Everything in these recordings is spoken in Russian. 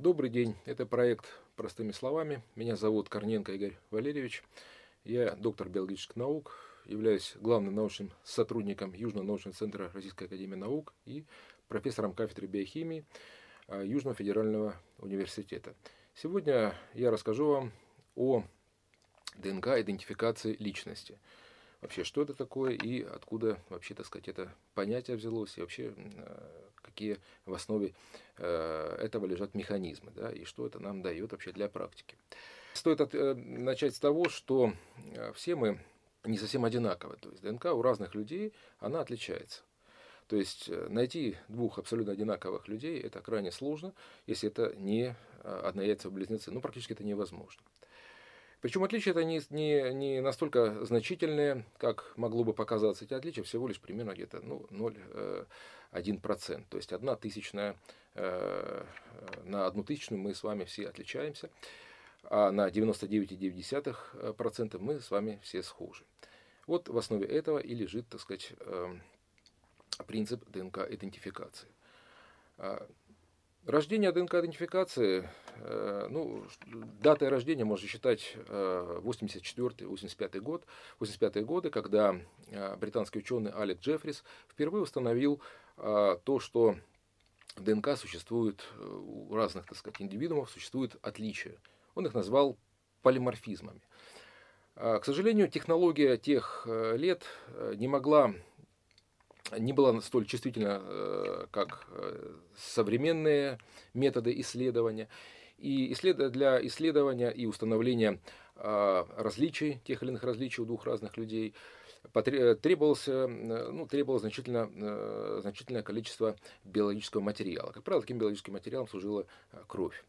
Добрый день, это проект «Простыми словами». Меня зовут Корненко Игорь Валерьевич. Я доктор биологических наук, являюсь главным научным сотрудником Южного научного центра Российской академии наук и профессором кафедры биохимии а, Южного федерального университета. Сегодня я расскажу вам о ДНК-идентификации личности. Вообще, что это такое и откуда вообще, так сказать, это понятие взялось, и вообще, а, какие в основе а, этого лежат механизмы, да, и что это нам дает вообще для практики. Стоит от, э, начать с того, что все мы не совсем одинаковы. То есть ДНК у разных людей, она отличается. То есть э, найти двух абсолютно одинаковых людей это крайне сложно, если это не однояйцевые близнецы. Ну, практически это невозможно. Причем отличия это не, не, не настолько значительные, как могло бы показаться. Эти отличия всего лишь примерно где-то ну, 0,1%. Э, То есть одна тысячная э, на одну тысячную мы с вами все отличаемся, а на 99,9% мы с вами все схожи. Вот в основе этого и лежит, так сказать, эм, принцип ДНК-идентификации. Рождение ДНК-идентификации, э, ну, датой рождения можно считать 84-85 э, год, 85 годы, когда э, британский ученый Алек Джеффрис впервые установил то, что ДНК существует у разных, так сказать, индивидуумов, существует отличия. Он их назвал полиморфизмами. А, к сожалению, технология тех э, лет э, не могла, не была столь чувствительна, э, как современные методы исследования. И для исследования и установления а, различий, тех или иных различий у двух разных людей, требовался, ну, требовалось значительно, значительное количество биологического материала. Как правило, таким биологическим материалом служила кровь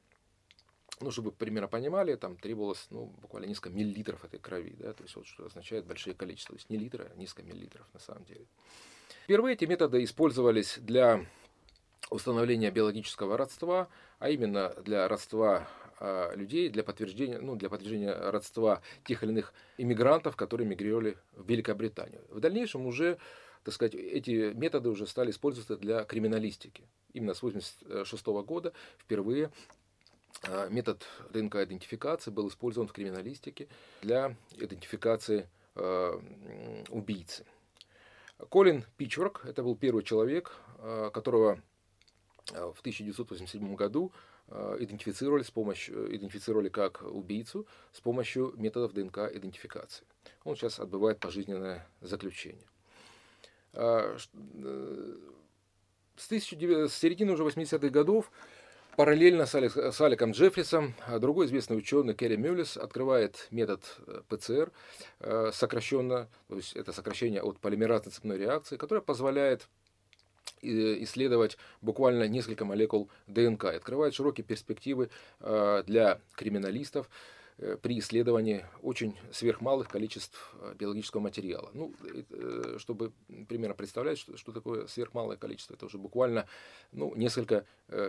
ну, чтобы примерно понимали, там требовалось ну, буквально несколько миллилитров этой крови, да, то есть вот что означает большие количества, то есть не литры, а несколько миллилитров на самом деле. Впервые эти методы использовались для установления биологического родства, а именно для родства э, людей, для подтверждения, ну, для подтверждения родства тех или иных иммигрантов, которые мигрировали в Великобританию. В дальнейшем уже так сказать, эти методы уже стали использоваться для криминалистики. Именно с 1986 года впервые метод ДНК-идентификации был использован в криминалистике для идентификации э, убийцы. Колин Пичворк, это был первый человек, э, которого в 1987 году идентифицировали, с помощью, идентифицировали как убийцу с помощью методов ДНК-идентификации. Он сейчас отбывает пожизненное заключение. С, 19, с середины уже 80-х годов Параллельно с, Алек, с Аликом Джеффрисом а другой известный ученый Керри Мюллис открывает метод э, ПЦР э, сокращенно, то есть это сокращение от полимеразной цепной реакции, которое позволяет э, исследовать буквально несколько молекул ДНК и открывает широкие перспективы для криминалистов, при исследовании очень сверхмалых количеств э, биологического материала. Ну, э, чтобы примерно представлять, что, что такое сверхмалое количество, это уже буквально ну, несколько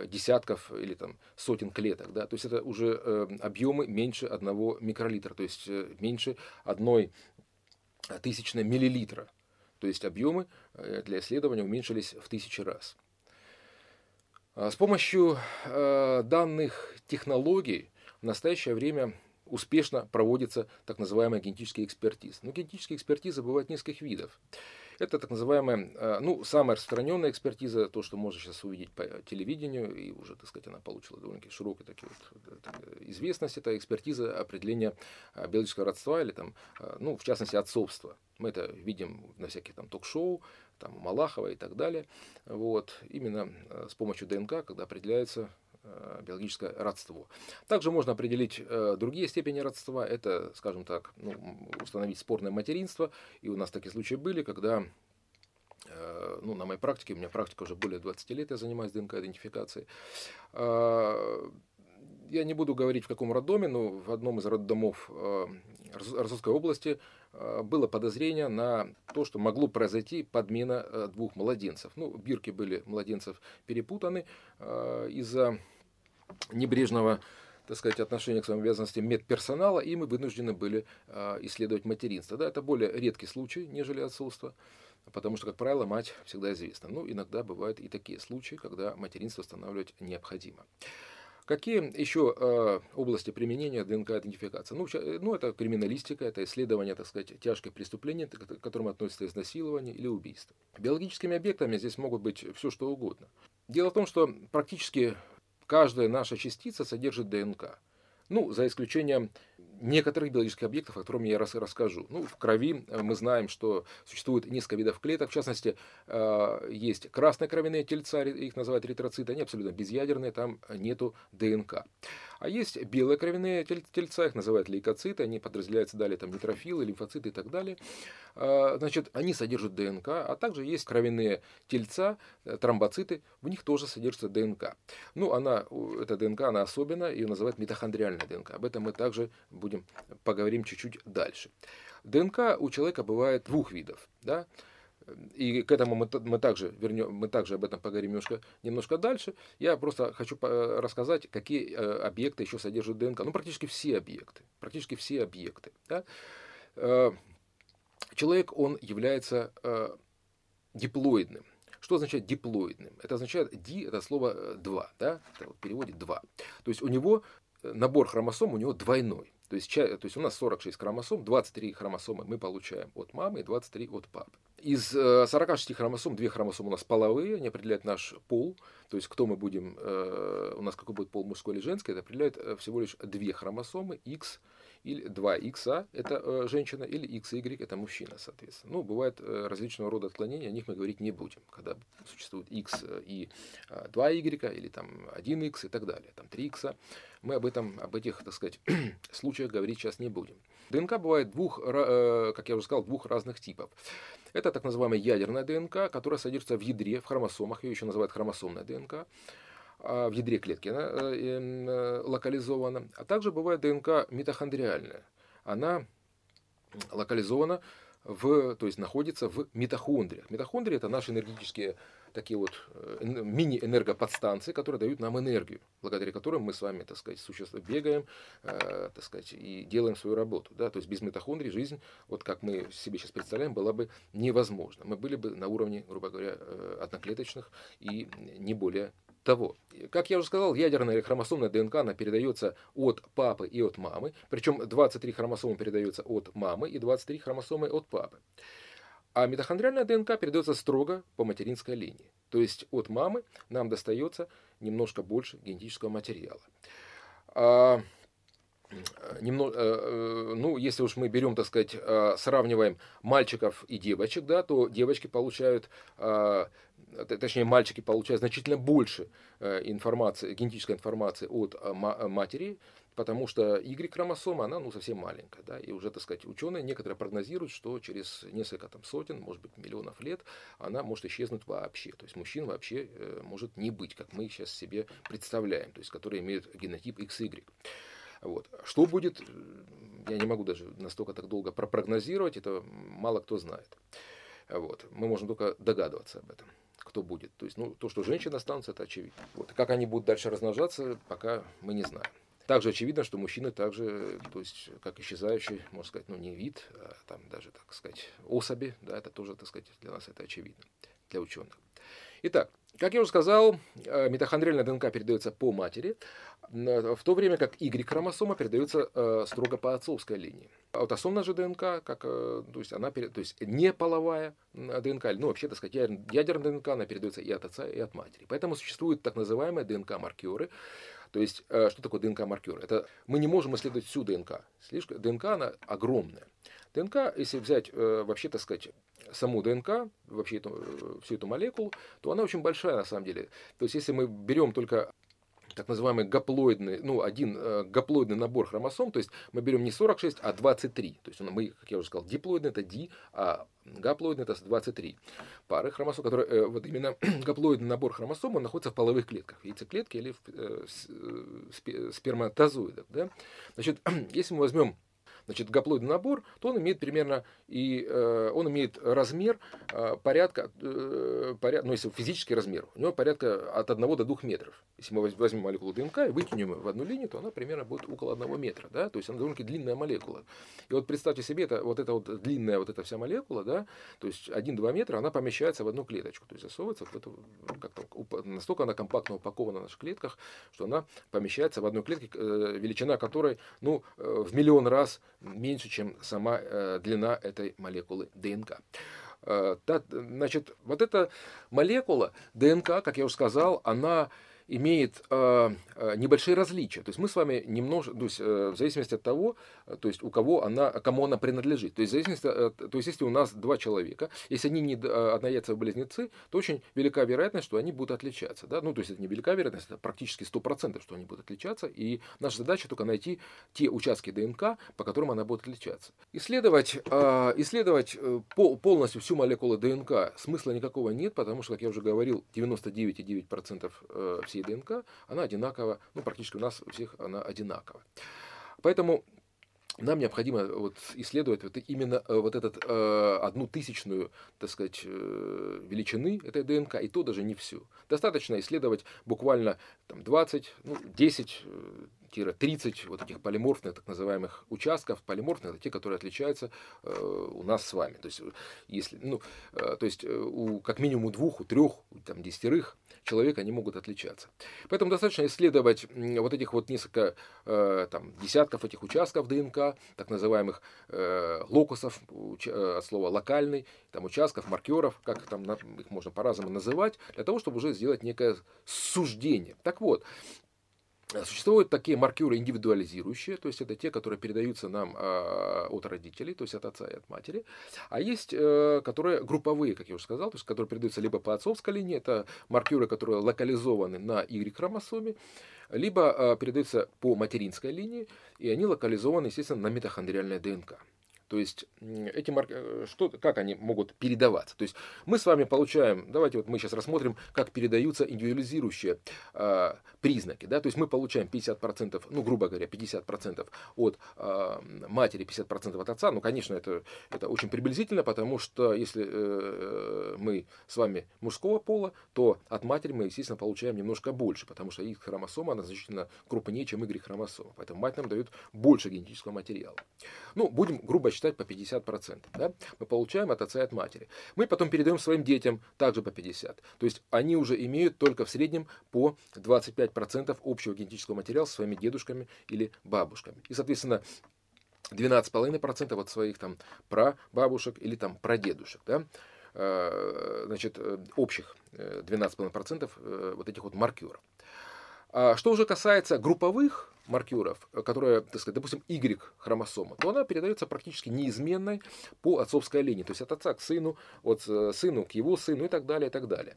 десятков или там, сотен клеток. Да? То есть это уже объемы меньше одного микролитра, то есть меньше одной тысячной миллилитра. То есть объемы для исследования уменьшились в тысячи раз. А с помощью данных технологий в настоящее время успешно проводится так называемая генетическая экспертиза. Но генетические экспертизы бывают нескольких видов. Это так называемая, э, ну, самая распространенная экспертиза, то, что можно сейчас увидеть по телевидению, и уже, так сказать, она получила довольно-таки широкую такие вот, э, известность, это экспертиза определения э, биологического родства или там, ну, в частности, отцовства. Мы это видим на всяких там ток-шоу, там Малахова и так далее. Вот. Именно с помощью ДНК, когда определяется Э, биологическое родство. Также можно определить э, другие степени родства. Это, скажем так, ну, установить спорное материнство. И у нас такие случаи были, когда э, ну, на моей практике, у меня практика уже более 20 лет, я занимаюсь ДНК-идентификацией. Я не буду говорить, в каком роддоме, но в одном из роддомов Ростовской области было подозрение на то, что могло произойти подмена двух младенцев. Ну, бирки были младенцев перепутаны из-за небрежного так сказать, отношения к своим обязанностям медперсонала, и мы вынуждены были э, исследовать материнство. Да, это более редкий случай, нежели отцовство, потому что, как правило, мать всегда известна. Ну, иногда бывают и такие случаи, когда материнство устанавливать необходимо. Какие еще э, области применения ДНК-идентификации? Ну, ну, это криминалистика, это исследование, так сказать, тяжких преступлений, к которым относятся изнасилование или убийство. Биологическими объектами здесь могут быть все, что угодно. Дело в том, что практически каждая наша частица содержит ДНК. Ну, за исключением некоторых биологических объектов, о которых я расскажу. Ну, в крови э, мы знаем, что существует несколько видов клеток. В частности, э, есть красные кровяные тельца, их называют эритроциты, они абсолютно безъядерные, там нету ДНК. А есть белые кровяные тельца, их называют лейкоциты, они подразделяются далее там нейтрофилы, лимфоциты и так далее. А, значит, они содержат ДНК, а также есть кровяные тельца, э, тромбоциты, в них тоже содержится ДНК. Ну, она, эта ДНК, она особенная, ее называют митохондриальная ДНК. Об этом мы также будем поговорим чуть-чуть дальше. ДНК у человека бывает двух видов. Да? И к этому мы, мы, также вернем, мы также об этом поговорим немножко, немножко дальше. Я просто хочу рассказать, какие э, объекты еще содержат ДНК. Ну, практически все объекты. Практически все объекты. Да? Э, человек, он является э, диплоидным. Что означает диплоидным? Это означает ди, это слово два, да? Это в переводе два. То есть у него набор хромосом у него двойной. То есть, то есть у нас 46 хромосом, 23 хромосомы мы получаем от мамы и 23 от папы. Из 46 э, хромосом, две хромосомы у нас половые, они определяют наш пол, то есть кто мы будем, э, у нас какой будет пол мужской или женский, это определяет э, всего лишь две хромосомы, X или 2 X, это э, женщина, или XY, это мужчина, соответственно. Ну, бывают э, различного рода отклонения, о них мы говорить не будем, когда существует X и 2Y, или там 1X и так далее, там 3X. Мы об этом, об этих, так сказать, случаях говорить сейчас не будем. ДНК бывает двух, э, как я уже сказал, двух разных типов. Это так называемая ядерная ДНК, которая содержится в ядре, в хромосомах, ее еще называют хромосомная ДНК. А, в ядре клетки она э, э, локализована. А также бывает ДНК митохондриальная. Она локализована в, то есть находится в митохондриях. Митохондрии это наши энергетические такие вот э, мини-энергоподстанции, которые дают нам энергию, благодаря которым мы с вами, так сказать, существуем, бегаем, э, так сказать, и делаем свою работу. Да? То есть без митохондрий жизнь, вот как мы себе сейчас представляем, была бы невозможна. Мы были бы на уровне, грубо говоря, одноклеточных и не более того. Как я уже сказал, ядерная или хромосомная ДНК она передается от папы и от мамы. Причем 23 хромосомы передаются от мамы и 23 хромосомы от папы. А митохондриальная ДНК передается строго по материнской линии. То есть от мамы нам достается немножко больше генетического материала. А, немного, э, э, ну, если уж мы берем, так сказать, э, сравниваем мальчиков и девочек, да, то девочки получают точнее мальчики получают значительно больше э, информации, генетической информации от э, матери, потому что Y-хромосома, она ну, совсем маленькая. Да, и уже, так сказать, ученые некоторые прогнозируют, что через несколько там, сотен, может быть, миллионов лет она может исчезнуть вообще. То есть мужчин вообще э, может не быть, как мы сейчас себе представляем, то есть которые имеют генотип XY. Вот. Что будет, я не могу даже настолько так долго пропрогнозировать, это мало кто знает. Вот. Мы можем только догадываться об этом кто будет. То есть, ну, то, что женщины останутся, это очевидно. Вот. Как они будут дальше размножаться, пока мы не знаем. Также очевидно, что мужчины также, то есть, как исчезающий, можно сказать, ну, не вид, а там даже, так сказать, особи, да, это тоже, так сказать, для нас это очевидно, для ученых. Итак, как я уже сказал, э, митохондриальная ДНК передается по матери, в то время как Y-хромосома передается э, строго по отцовской линии. Аутосомная же ДНК, как, э, то есть она то есть не половая ДНК, ну вообще, так сказать, ядерная ДНК, она передается и от отца, и от матери. Поэтому существуют так называемые ДНК-маркеры. То есть, что такое ДНК-маркер? Это мы не можем исследовать всю ДНК. Слишком, ДНК, она огромная. ДНК, если взять вообще, так сказать, саму ДНК, вообще эту, э, всю эту молекулу, то она очень большая на самом деле. То есть если мы берем только так называемый гаплоидный, ну, один э, гаплоидный набор хромосом, то есть мы берем не 46, а 23. То есть мы, как я уже сказал, диплоидный это D, а гаплоидный это 23 пары хромосом, которые, э, вот именно гаплоидный набор хромосом, он находится в половых клетках, яйцеклетки или в э, э сперматозоидах. Да? Значит, если мы возьмем значит, гаплоидный набор, то он имеет примерно и э, он имеет размер э, порядка, э, поряд, ну, если физический размер, у него порядка от 1 до 2 метров. Если мы возьмем молекулу ДНК и вытянем ее в одну линию, то она примерно будет около 1 метра, да, то есть она довольно-таки длинная молекула. И вот представьте себе, это, вот эта вот длинная вот эта вся молекула, да, то есть 1-2 метра, она помещается в одну клеточку, то есть засовывается в эту, как-то, настолько она компактно упакована в наших клетках, что она помещается в одной клетке, э, величина которой, ну, э, в миллион раз меньше, чем сама э, длина этой молекулы ДНК. Значит, вот эта молекула ДНК, как я уже сказал, она имеет э, э, небольшие различия. То есть мы с вами немножко, то есть, э, в зависимости от того, э, то есть у кого она, кому она принадлежит. То есть, в зависимости от, то есть если у нас два человека, если они не э, однояйцевые близнецы, то очень велика вероятность, что они будут отличаться. Да? Ну, то есть это не велика вероятность, это практически 100%, что они будут отличаться. И наша задача только найти те участки ДНК, по которым она будет отличаться. Исследовать, э, исследовать пол, полностью всю молекулу ДНК смысла никакого нет, потому что, как я уже говорил, 99,9% всех всей ДНК, она одинакова, ну, практически у нас у всех она одинакова. Поэтому нам необходимо вот исследовать вот именно э, вот этот э, одну тысячную, так сказать, э, величины этой ДНК, и то даже не всю. Достаточно исследовать буквально там, 20, ну, 10 30 вот этих полиморфных так называемых участков. Полиморфных это те, которые отличаются э, у нас с вами. То есть, если, ну, э, то есть у, как минимум двух, у трех, у там, десятерых человека они могут отличаться. Поэтому достаточно исследовать вот этих вот несколько э, там, десятков этих участков ДНК, так называемых э, локусов, э, от слова локальный, там, участков, маркеров, как там их можно по-разному называть, для того, чтобы уже сделать некое суждение. Так вот, Существуют такие маркеры индивидуализирующие, то есть это те, которые передаются нам э, от родителей, то есть от отца и от матери. А есть, э, которые групповые, как я уже сказал, то есть которые передаются либо по отцовской линии, это маркеры, которые локализованы на Y-хромосоме, либо э, передаются по материнской линии, и они локализованы, естественно, на митохондриальной ДНК. То есть эти марк... Э, что, как они могут передаваться? То есть мы с вами получаем, давайте вот мы сейчас рассмотрим, как передаются индивидуализирующие э, признаки. Да? То есть мы получаем 50%, ну грубо говоря, 50% от э, матери, 50% от отца. Ну, конечно, это, это очень приблизительно, потому что если э, мы с вами мужского пола, то от матери мы, естественно, получаем немножко больше, потому что их хромосома, она значительно крупнее, чем Y-хромосома. Поэтому мать нам дает больше генетического материала. Ну, будем грубо считать считать по 50%. Да? Мы получаем от отца и от матери. Мы потом передаем своим детям также по 50%. То есть они уже имеют только в среднем по 25% общего генетического материала со своими дедушками или бабушками. И, соответственно, 12,5% от своих там прабабушек или там прадедушек. Да? Э, значит, э, общих 12,5% э, вот этих вот маркеров. А что уже касается групповых маркеров, которая, так сказать, допустим, Y-хромосома, то она передается практически неизменной по отцовской линии. То есть от отца к сыну, от э, сыну к его сыну и так далее, и так далее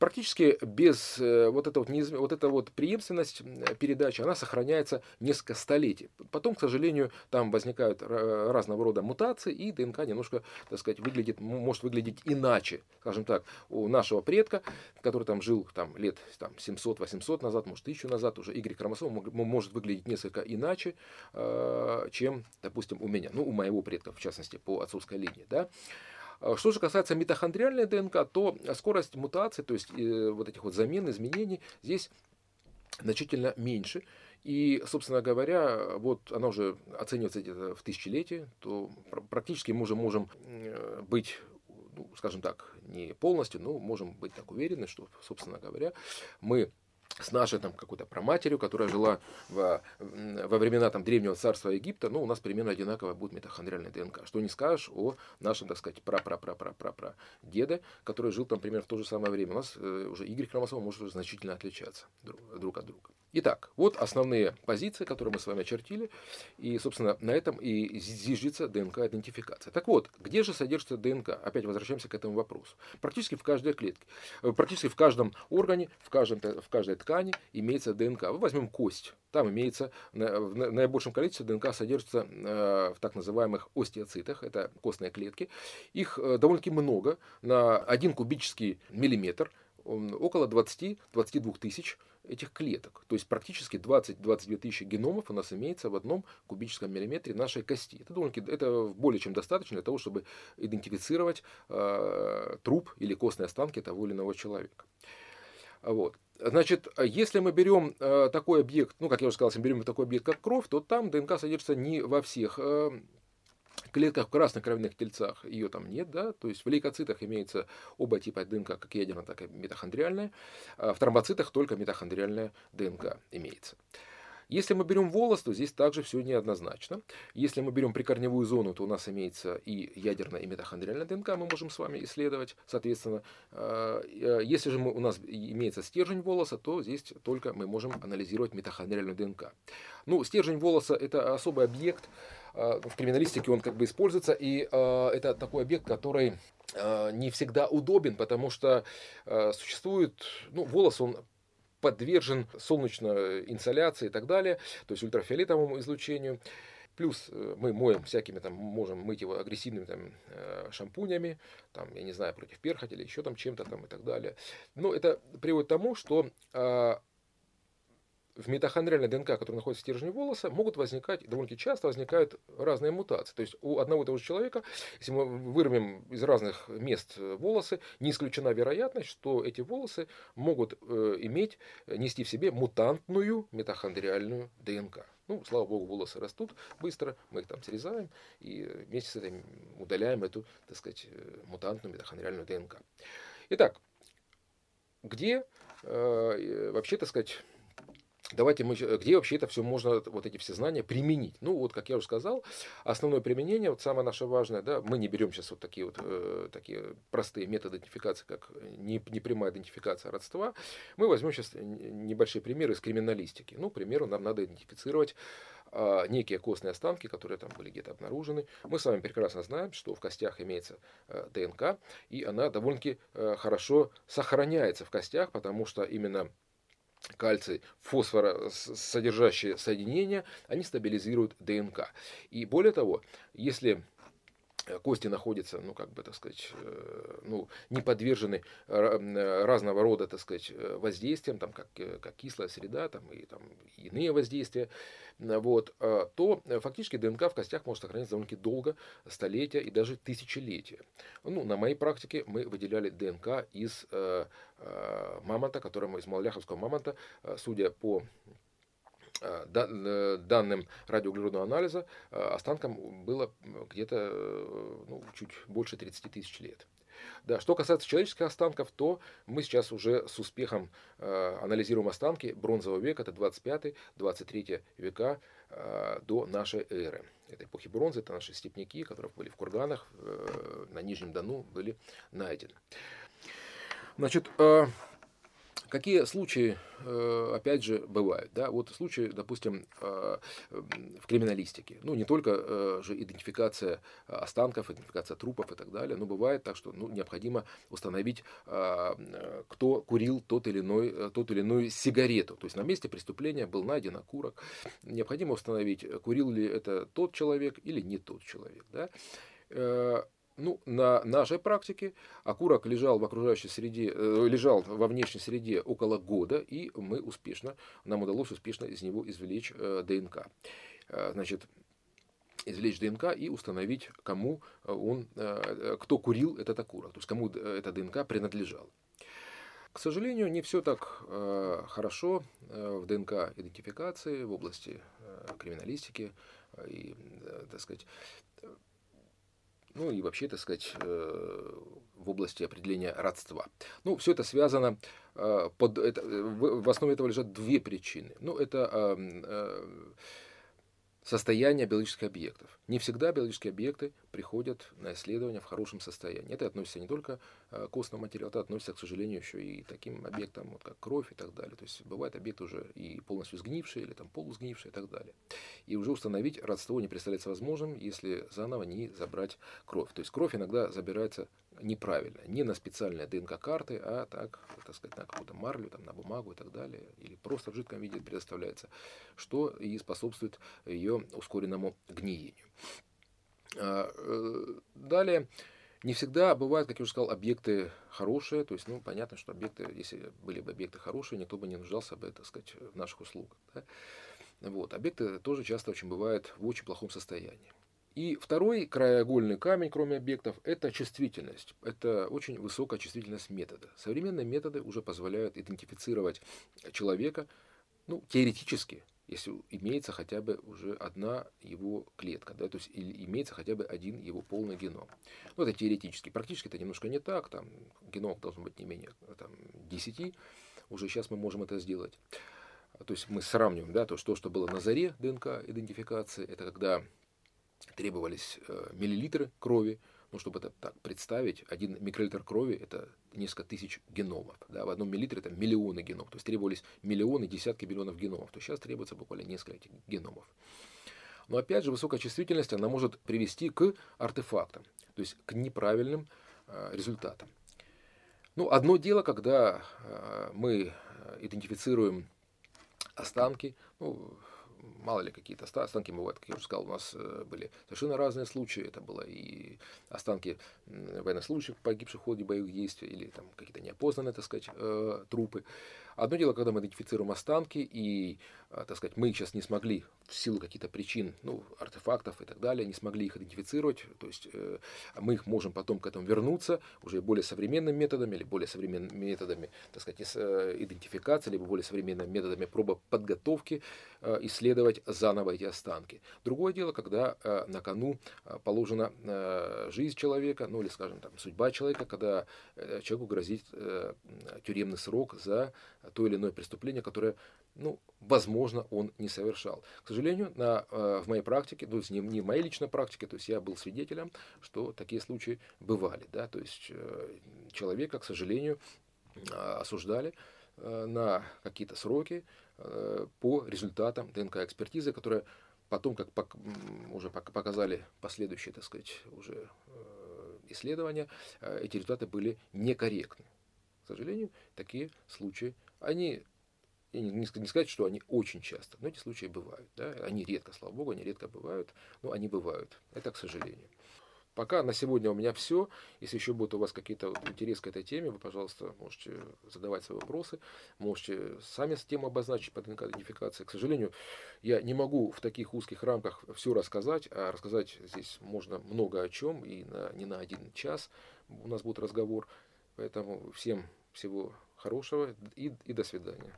практически без э, вот, это вот, неизм... вот эта вот преемственность передачи, она сохраняется несколько столетий. Потом, к сожалению, там возникают разного рода мутации, и ДНК немножко, так сказать, выглядит, может выглядеть иначе. Скажем так, у нашего предка, который там жил там, лет там, 700-800 назад, может, тысячу назад, уже Y-хромосома может выглядеть несколько иначе, э, чем, допустим, у меня, ну, у моего предка, в частности, по отцовской линии. Да? А что же касается митохондриальной ДНК, то скорость мутации, то есть э, вот этих вот замен, изменений, здесь значительно меньше. И, собственно говоря, вот она уже оценивается где-то в тысячелетие, то практически мы уже можем быть ну, скажем так, не полностью, но можем быть так уверены, что, собственно говоря, мы с нашей там какой-то проматерью, которая жила во, во времена там древнего царства Египта, ну, у нас примерно одинаково будет митохондриальная ДНК. Что не скажешь о нашем, так сказать, пра пра пра пра пра пра деда, который жил там примерно в то же самое время. У нас э, уже Y-хромосома может уже значительно отличаться друг, друг от друга. Итак, вот основные позиции, которые мы с вами очертили. И, собственно, на этом и зиждется ДНК-идентификация. Так вот, где же содержится ДНК? Опять возвращаемся к этому вопросу. Практически в каждой клетке, э, практически в каждом органе, в, каждом, в каждой ткани имеется ДНК. Мы возьмем кость. Там имеется, в наибольшом количестве ДНК содержится э, в так называемых остеоцитах, это костные клетки. Их э, довольно-таки много, на 1 кубический миллиметр, около 20-22 тысяч этих клеток. То есть практически 20-22 тысячи геномов у нас имеется в одном кубическом миллиметре нашей кости. Это, довольно, это более чем достаточно для того, чтобы идентифицировать э, труп или костные останки того или иного человека. Вот. Значит, если мы берем э, такой объект, ну, как я уже сказал, если мы берем такой объект, как кровь, то там ДНК содержится не во всех э, клетках в красных кровяных тельцах ее там нет, да, то есть в лейкоцитах имеется оба типа ДНК, как ядерная, так и митохондриальная, а в тромбоцитах только митохондриальная ДНК имеется. Если мы берем волос, то здесь также все неоднозначно. Если мы берем прикорневую зону, то у нас имеется и ядерная, и митохондриальная ДНК, мы можем с вами исследовать, соответственно. А, э, если же мы, у нас имеется стержень волоса, то здесь только мы можем анализировать митохондриальную ДНК. Ну, стержень волоса – это особый объект, а, в криминалистике он как бы используется, и а, это такой объект, который не всегда удобен, потому что существует, ну, волос, он подвержен солнечной инсоляции и так далее, то есть ультрафиолетовому излучению. Плюс э, мы моем всякими, там, можем мыть его агрессивными там, э, шампунями, там, я не знаю, против перхоти или еще там чем-то там и так далее. Но это приводит к тому, что в митохондриальной ДНК, которая находится в стержне волоса, могут возникать, довольно часто возникают разные мутации. То есть у одного и того же человека, если мы вырвем из разных мест волосы, не исключена вероятность, что эти волосы могут э, иметь, нести в себе мутантную митохондриальную ДНК. Ну, слава богу, волосы растут быстро, мы их там срезаем и вместе с этим удаляем эту, так сказать, э, мутантную митохондриальную ДНК. Итак, где э, вообще, так сказать, Давайте мы, где вообще это все можно, вот эти все знания применить? Ну, вот, как я уже сказал, основное применение, вот самое наше важное, да, мы не берем сейчас вот такие вот э, такие простые методы идентификации, как не, не прямая идентификация родства. Мы возьмем сейчас небольшие примеры из криминалистики. Ну, к примеру, нам надо идентифицировать э, некие костные останки, которые там были где-то обнаружены. Мы с вами прекрасно знаем, что в костях имеется э, ДНК, и она довольно-таки э, хорошо сохраняется в костях, потому что именно кальций, фосфора содержащие соединения, они стабилизируют ДНК. И более того, если кости находятся, ну, как бы, так сказать, э, ну, не подвержены э, разного рода, так сказать, воздействиям, там, как, как кислая среда, там, и там, иные воздействия, вот, то фактически ДНК в костях может сохраняться довольно долго, столетия и даже тысячелетия. Ну, на моей практике мы выделяли ДНК из мамонта, которому из малоляховского мамонта, судя по Э, э, данным радиоуглеродного анализа э, останкам было где-то ну, чуть больше 30 тысяч лет. Да, что касается человеческих останков, то мы сейчас уже с успехом э, анализируем останки бронзового века, это 25-23 века э, до нашей эры. Это эпохи бронзы, это наши степняки, которые были в курганах, э, на Нижнем Дону были найдены. Значит, э, Какие случаи, э, опять же, бывают? Да? Вот случаи, допустим, э, в криминалистике. Ну, не только э, же идентификация останков, идентификация трупов и так далее, но бывает так, что ну, необходимо установить, кто курил тот или, иной, тот или иную сигарету. То есть на месте преступления был найден окурок. Необходимо установить, курил ли это тот человек или не тот человек. Да? Ну, на нашей практике окурок лежал в окружающей среде, э, лежал во внешней среде около года, и мы успешно, нам удалось успешно из него извлечь э, ДНК. Э, значит, извлечь ДНК и установить, кому он, кто курил этот окурок, то есть кому эта ДНК принадлежала. К сожалению, не все так хорошо в ДНК идентификации в области криминалистики и, так сказать, ну и вообще, так сказать, э, в области определения родства. Ну, все это связано, э, под это, в основе этого лежат две причины. Ну, это э, состояние биологических объектов. Не всегда биологические объекты приходят на исследование в хорошем состоянии. Это относится не только э, к костному материалу, это относится, к сожалению, еще и таким объектам, вот, как кровь и так далее. То есть бывают объекты уже и полностью сгнившие, или там полусгнившие и так далее. И уже установить родство не представляется возможным, если заново не забрать кровь. То есть кровь иногда забирается неправильно, не на специальные ДНК-карты, а так, так сказать, на какую-то марлю, там, на бумагу и так далее, или просто в жидком виде предоставляется, что и способствует ее ускоренному гниению. А, э, далее, Не всегда бывают, как я уже сказал, объекты хорошие. То есть, ну, понятно, что объекты, если были бы объекты хорошие, никто бы не нуждался бы, так сказать, в наших услугах. Да? Вот. Объекты тоже часто очень бывают в очень плохом состоянии. И второй краеугольный камень, кроме объектов, это чувствительность. Это очень высокая чувствительность метода. Современные методы уже позволяют идентифицировать человека, ну, теоретически, если имеется хотя бы уже одна его клетка, да, то есть имеется хотя бы один его полный геном. Ну, это теоретически. Практически это немножко не так, там геном должен быть не менее там, 10, уже сейчас мы можем это сделать. То есть мы сравниваем, да, то, что было на заре ДНК идентификации, это когда требовались э, миллилитры крови, ну, чтобы это так представить, один микролитр крови – это несколько тысяч геномов. Да, в одном миллилитре это миллионы геномов. То есть требовались миллионы, десятки миллионов геномов. То есть сейчас требуется буквально несколько этих геномов. Но опять же, высокая чувствительность, она может привести к артефактам, то есть к неправильным э, результатам. Ну, одно дело, когда э, мы идентифицируем останки, ну, мало ли какие-то останки бывают, как я уже сказал, у нас э, были совершенно разные случаи. Это было и останки военнослужащих, погибших в ходе боевых действий, или там какие-то неопознанные, так сказать, э, трупы. Одно дело, когда мы идентифицируем останки, и, э, так сказать, мы сейчас не смогли в силу каких-то причин, ну, артефактов и так далее, не смогли их идентифицировать, то есть э, мы их можем потом к этому вернуться уже более современными методами или более современными методами, так сказать, э, идентификации, либо более современными методами пробоподготовки э, исследовать заново эти останки. Другое дело, когда э, на кону э, положена э, жизнь человека, ну или, скажем, там, судьба человека, когда э, человеку грозит э, тюремный срок за то или иное преступление, которое, ну, возможно, он не совершал. К сожалению, на, э, в моей практике, то есть не, не в моей личной практике, то есть я был свидетелем, что такие случаи бывали, да, то есть э, человека, к сожалению, осуждали э, на какие-то сроки по результатам ДНК-экспертизы, которая потом, как уже показали последующие, так сказать, уже исследования, эти результаты были некорректны. К сожалению, такие случаи они, не, не сказать, что они очень часто, но эти случаи бывают. Да? Они редко, слава богу, они редко бывают, но они бывают. Это к сожалению. Пока на сегодня у меня все. Если еще будут у вас какие-то интересы к этой теме, вы, пожалуйста, можете задавать свои вопросы, можете сами тему обозначить по ДНК-идентификации. К сожалению, я не могу в таких узких рамках все рассказать, а рассказать здесь можно много о чем, и на, не на один час у нас будет разговор. Поэтому всем всего хорошего и, и до свидания.